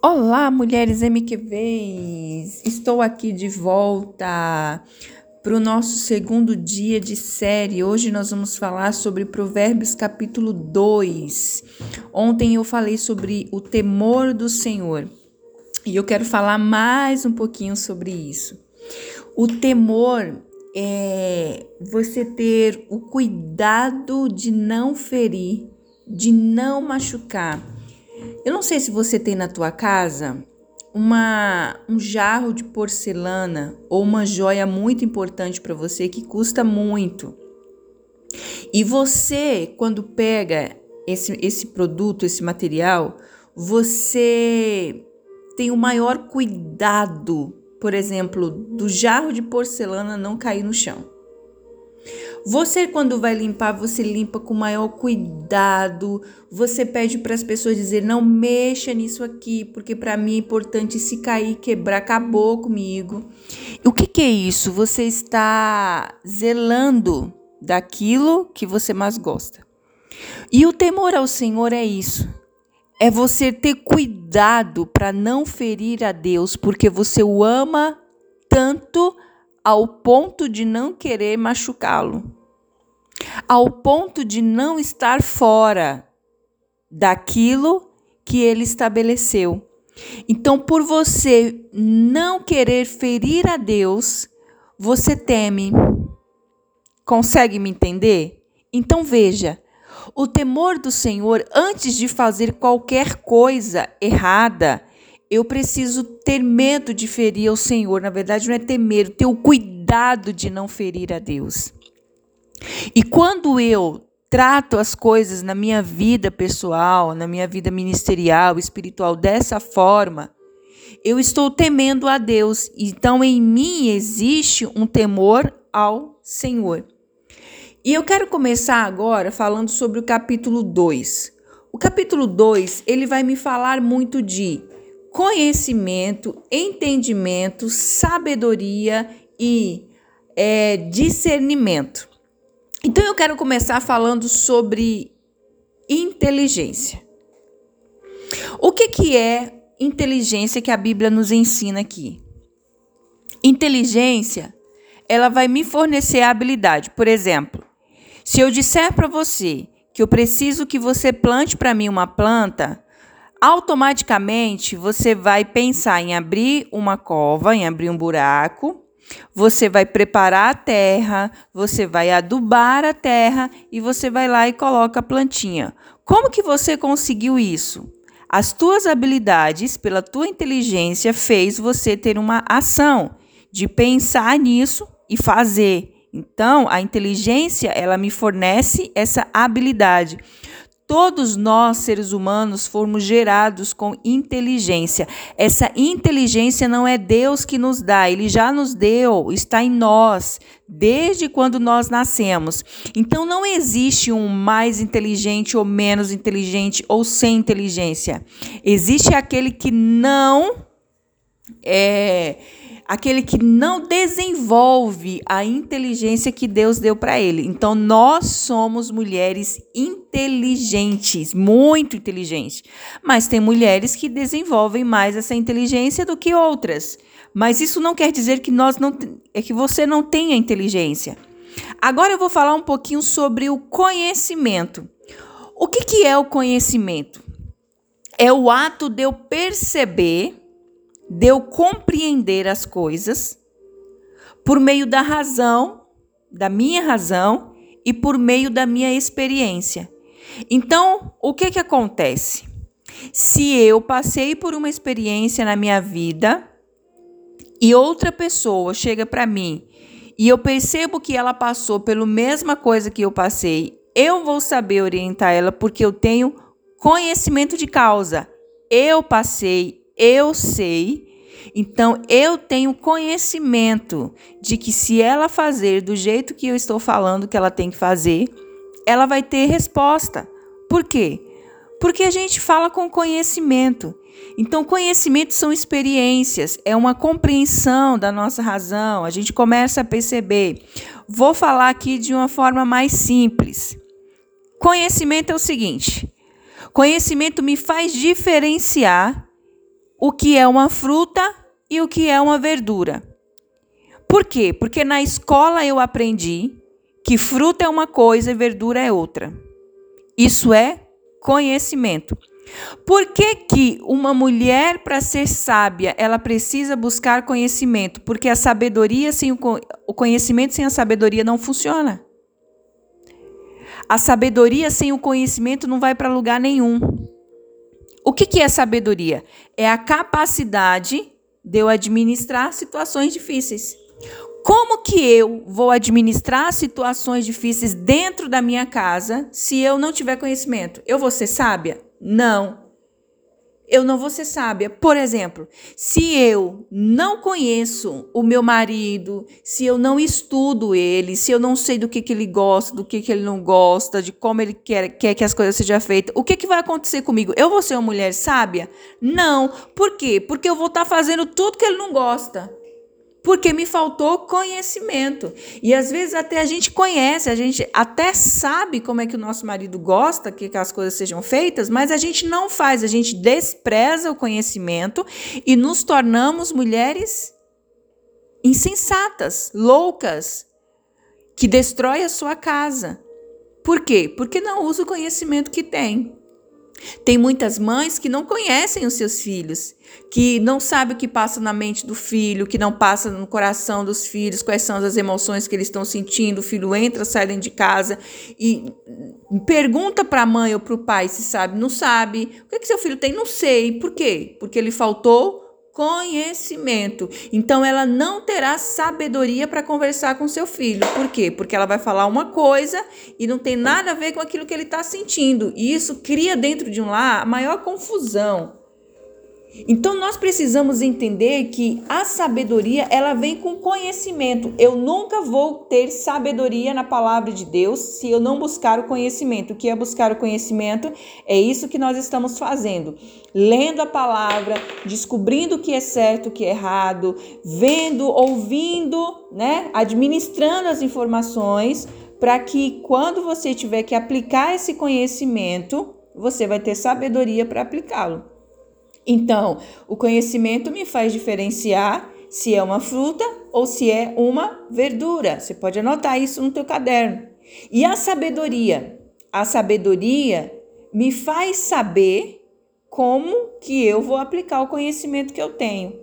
Olá, mulheres MQVs! Estou aqui de volta para o nosso segundo dia de série. Hoje nós vamos falar sobre Provérbios capítulo 2. Ontem eu falei sobre o temor do Senhor e eu quero falar mais um pouquinho sobre isso. O temor é você ter o cuidado de não ferir, de não machucar eu não sei se você tem na tua casa uma um jarro de porcelana ou uma joia muito importante para você que custa muito. E você, quando pega esse, esse produto, esse material, você tem o maior cuidado, por exemplo, do jarro de porcelana não cair no chão. Você, quando vai limpar, você limpa com maior cuidado. Você pede para as pessoas dizer: não mexa nisso aqui, porque para mim é importante se cair, quebrar, acabou comigo. O que, que é isso? Você está zelando daquilo que você mais gosta. E o temor ao Senhor é isso. É você ter cuidado para não ferir a Deus, porque você o ama tanto ao ponto de não querer machucá-lo, ao ponto de não estar fora daquilo que ele estabeleceu. Então, por você não querer ferir a Deus, você teme. Consegue me entender? Então veja, o temor do Senhor, antes de fazer qualquer coisa errada, eu preciso ter medo de ferir ao Senhor. Na verdade, não é ter medo, ter o cuidado de não ferir a Deus. E quando eu trato as coisas na minha vida pessoal, na minha vida ministerial, espiritual dessa forma, eu estou temendo a Deus. Então em mim existe um temor ao Senhor. E eu quero começar agora falando sobre o capítulo 2. O capítulo 2, ele vai me falar muito de conhecimento, entendimento, sabedoria e é, discernimento. Então eu quero começar falando sobre inteligência. O que, que é inteligência que a Bíblia nos ensina aqui? Inteligência, ela vai me fornecer a habilidade. Por exemplo, se eu disser para você que eu preciso que você plante para mim uma planta, automaticamente você vai pensar em abrir uma cova, em abrir um buraco, você vai preparar a terra, você vai adubar a terra e você vai lá e coloca a plantinha. Como que você conseguiu isso? As tuas habilidades, pela tua inteligência, fez você ter uma ação de pensar nisso e fazer. Então, a inteligência, ela me fornece essa habilidade. Todos nós, seres humanos, fomos gerados com inteligência. Essa inteligência não é Deus que nos dá, ele já nos deu, está em nós, desde quando nós nascemos. Então não existe um mais inteligente ou menos inteligente ou sem inteligência. Existe aquele que não é aquele que não desenvolve a inteligência que Deus deu para ele. Então, nós somos mulheres inteligentes, muito inteligentes. Mas tem mulheres que desenvolvem mais essa inteligência do que outras. Mas isso não quer dizer que nós não é que você não tenha inteligência. Agora eu vou falar um pouquinho sobre o conhecimento. O que, que é o conhecimento? É o ato de eu perceber de eu compreender as coisas por meio da razão, da minha razão e por meio da minha experiência. Então, o que que acontece? Se eu passei por uma experiência na minha vida e outra pessoa chega para mim e eu percebo que ela passou pela mesma coisa que eu passei, eu vou saber orientar ela porque eu tenho conhecimento de causa. Eu passei, eu sei, então eu tenho conhecimento de que se ela fazer do jeito que eu estou falando que ela tem que fazer, ela vai ter resposta. Por quê? Porque a gente fala com conhecimento. Então, conhecimento são experiências, é uma compreensão da nossa razão, a gente começa a perceber. Vou falar aqui de uma forma mais simples. Conhecimento é o seguinte: conhecimento me faz diferenciar o que é uma fruta e o que é uma verdura. Por quê? Porque na escola eu aprendi que fruta é uma coisa e verdura é outra. Isso é conhecimento. Por que, que uma mulher, para ser sábia, ela precisa buscar conhecimento? Porque a sabedoria sem o, conhecimento sem a sabedoria não funciona. A sabedoria sem o conhecimento não vai para lugar nenhum. O que, que é sabedoria? É a capacidade de eu administrar situações difíceis. Como que eu vou administrar situações difíceis dentro da minha casa se eu não tiver conhecimento? Eu vou ser sábia? Não eu não vou ser sábia. Por exemplo, se eu não conheço o meu marido, se eu não estudo ele, se eu não sei do que, que ele gosta, do que, que ele não gosta, de como ele quer, quer que as coisas sejam feitas, o que, que vai acontecer comigo? Eu vou ser uma mulher sábia? Não. Por quê? Porque eu vou estar fazendo tudo que ele não gosta porque me faltou conhecimento. E às vezes até a gente conhece, a gente até sabe como é que o nosso marido gosta que, as coisas sejam feitas, mas a gente não faz, a gente despreza o conhecimento e nos tornamos mulheres insensatas, loucas, que destrói a sua casa. Por quê? Porque não usa o conhecimento que tem. Tem muitas mães que não conhecem os seus filhos, que não sabem o que passa na mente do filho, que não passa no coração dos filhos, quais são as emoções que eles estão sentindo. O filho entra, sai de casa e pergunta para a mãe ou para o pai se sabe, não sabe. O que, é que seu filho tem? Não sei. Por quê? Porque ele faltou conhecimento. Então ela não terá sabedoria para conversar com seu filho. Por quê? Porque ela vai falar uma coisa e não tem nada a ver com aquilo que ele está sentindo. E isso cria dentro de um lar a maior confusão. Então nós precisamos entender que a sabedoria, ela vem com conhecimento. Eu nunca vou ter sabedoria na palavra de Deus se eu não buscar o conhecimento. O que é buscar o conhecimento? É isso que nós estamos fazendo. Lendo a palavra, descobrindo o que é certo, o que é errado, vendo, ouvindo, né, administrando as informações para que quando você tiver que aplicar esse conhecimento, você vai ter sabedoria para aplicá-lo. Então, o conhecimento me faz diferenciar se é uma fruta ou se é uma verdura. Você pode anotar isso no teu caderno. E a sabedoria? A sabedoria me faz saber como que eu vou aplicar o conhecimento que eu tenho.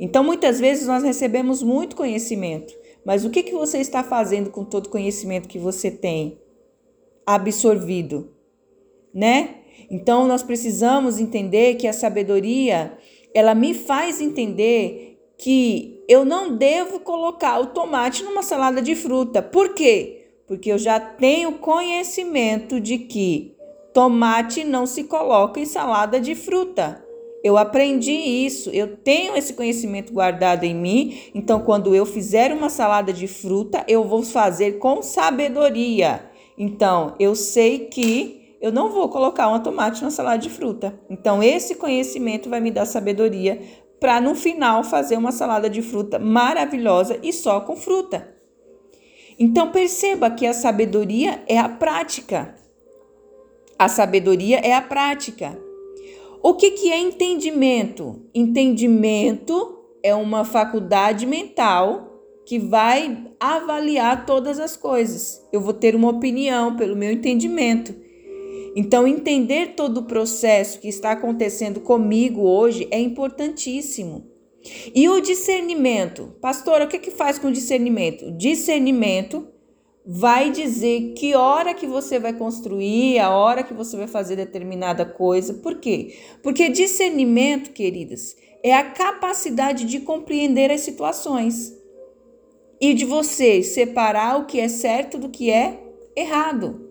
Então, muitas vezes nós recebemos muito conhecimento, mas o que, que você está fazendo com todo o conhecimento que você tem absorvido? Né? Então nós precisamos entender que a sabedoria, ela me faz entender que eu não devo colocar o tomate numa salada de fruta. Por quê? Porque eu já tenho conhecimento de que tomate não se coloca em salada de fruta. Eu aprendi isso, eu tenho esse conhecimento guardado em mim. Então, quando eu fizer uma salada de fruta, eu vou fazer com sabedoria. Então, eu sei que eu não vou colocar um tomate na salada de fruta. Então, esse conhecimento vai me dar sabedoria para no final fazer uma salada de fruta maravilhosa e só com fruta. Então, perceba que a sabedoria é a prática. A sabedoria é a prática. O que, que é entendimento? Entendimento é uma faculdade mental que vai avaliar todas as coisas. Eu vou ter uma opinião pelo meu entendimento. Então, entender todo o processo que está acontecendo comigo hoje é importantíssimo. E o discernimento? Pastora, o que, que faz com o discernimento? discernimento vai dizer que hora que você vai construir, a hora que você vai fazer determinada coisa. Por quê? Porque discernimento, queridas, é a capacidade de compreender as situações e de você separar o que é certo do que é errado.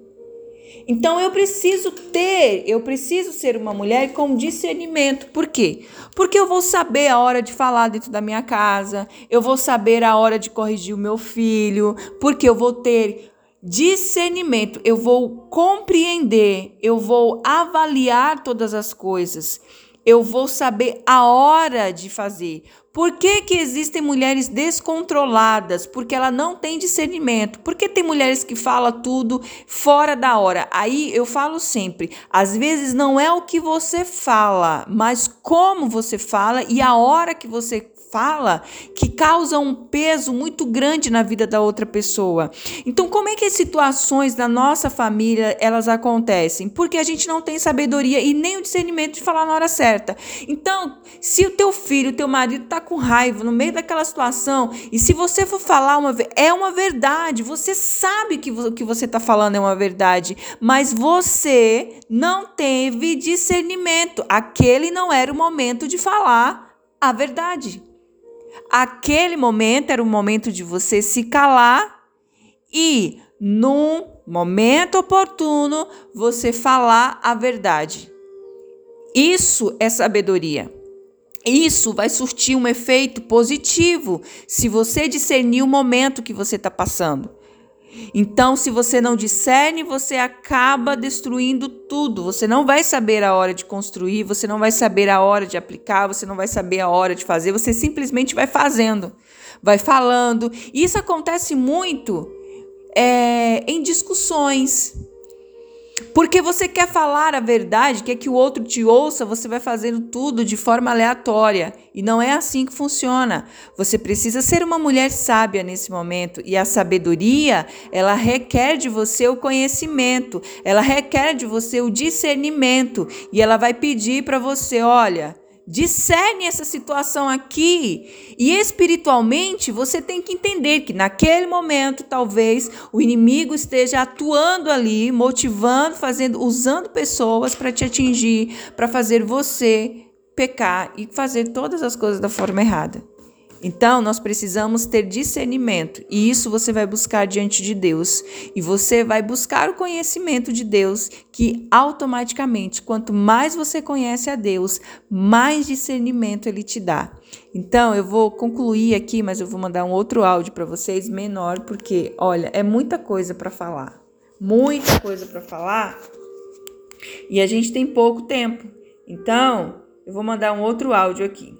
Então eu preciso ter, eu preciso ser uma mulher com discernimento. Por quê? Porque eu vou saber a hora de falar dentro da minha casa, eu vou saber a hora de corrigir o meu filho, porque eu vou ter discernimento, eu vou compreender, eu vou avaliar todas as coisas. Eu vou saber a hora de fazer. Por que, que existem mulheres descontroladas? Porque ela não tem discernimento. Por que tem mulheres que falam tudo fora da hora? Aí eu falo sempre: às vezes não é o que você fala, mas como você fala e a hora que você fala que causa um peso muito grande na vida da outra pessoa. Então, como é que as situações da nossa família elas acontecem? Porque a gente não tem sabedoria e nem o discernimento de falar na hora certa. Então, se o teu filho, o teu marido tá com raiva no meio daquela situação e se você for falar uma é uma verdade, você sabe que o que você está falando é uma verdade, mas você não teve discernimento. Aquele não era o momento de falar a verdade. Aquele momento era o momento de você se calar e, num momento oportuno, você falar a verdade. Isso é sabedoria. Isso vai surtir um efeito positivo se você discernir o momento que você está passando. Então, se você não discerne, você acaba destruindo tudo. Você não vai saber a hora de construir, você não vai saber a hora de aplicar, você não vai saber a hora de fazer, você simplesmente vai fazendo, vai falando. Isso acontece muito é, em discussões. Porque você quer falar a verdade, quer que o outro te ouça, você vai fazendo tudo de forma aleatória. E não é assim que funciona. Você precisa ser uma mulher sábia nesse momento. E a sabedoria, ela requer de você o conhecimento, ela requer de você o discernimento. E ela vai pedir para você: olha discerne essa situação aqui. E espiritualmente, você tem que entender que naquele momento, talvez o inimigo esteja atuando ali, motivando, fazendo, usando pessoas para te atingir, para fazer você pecar e fazer todas as coisas da forma errada. Então, nós precisamos ter discernimento, e isso você vai buscar diante de Deus. E você vai buscar o conhecimento de Deus, que automaticamente, quanto mais você conhece a Deus, mais discernimento ele te dá. Então, eu vou concluir aqui, mas eu vou mandar um outro áudio para vocês menor, porque olha, é muita coisa para falar. Muita coisa para falar. E a gente tem pouco tempo. Então, eu vou mandar um outro áudio aqui.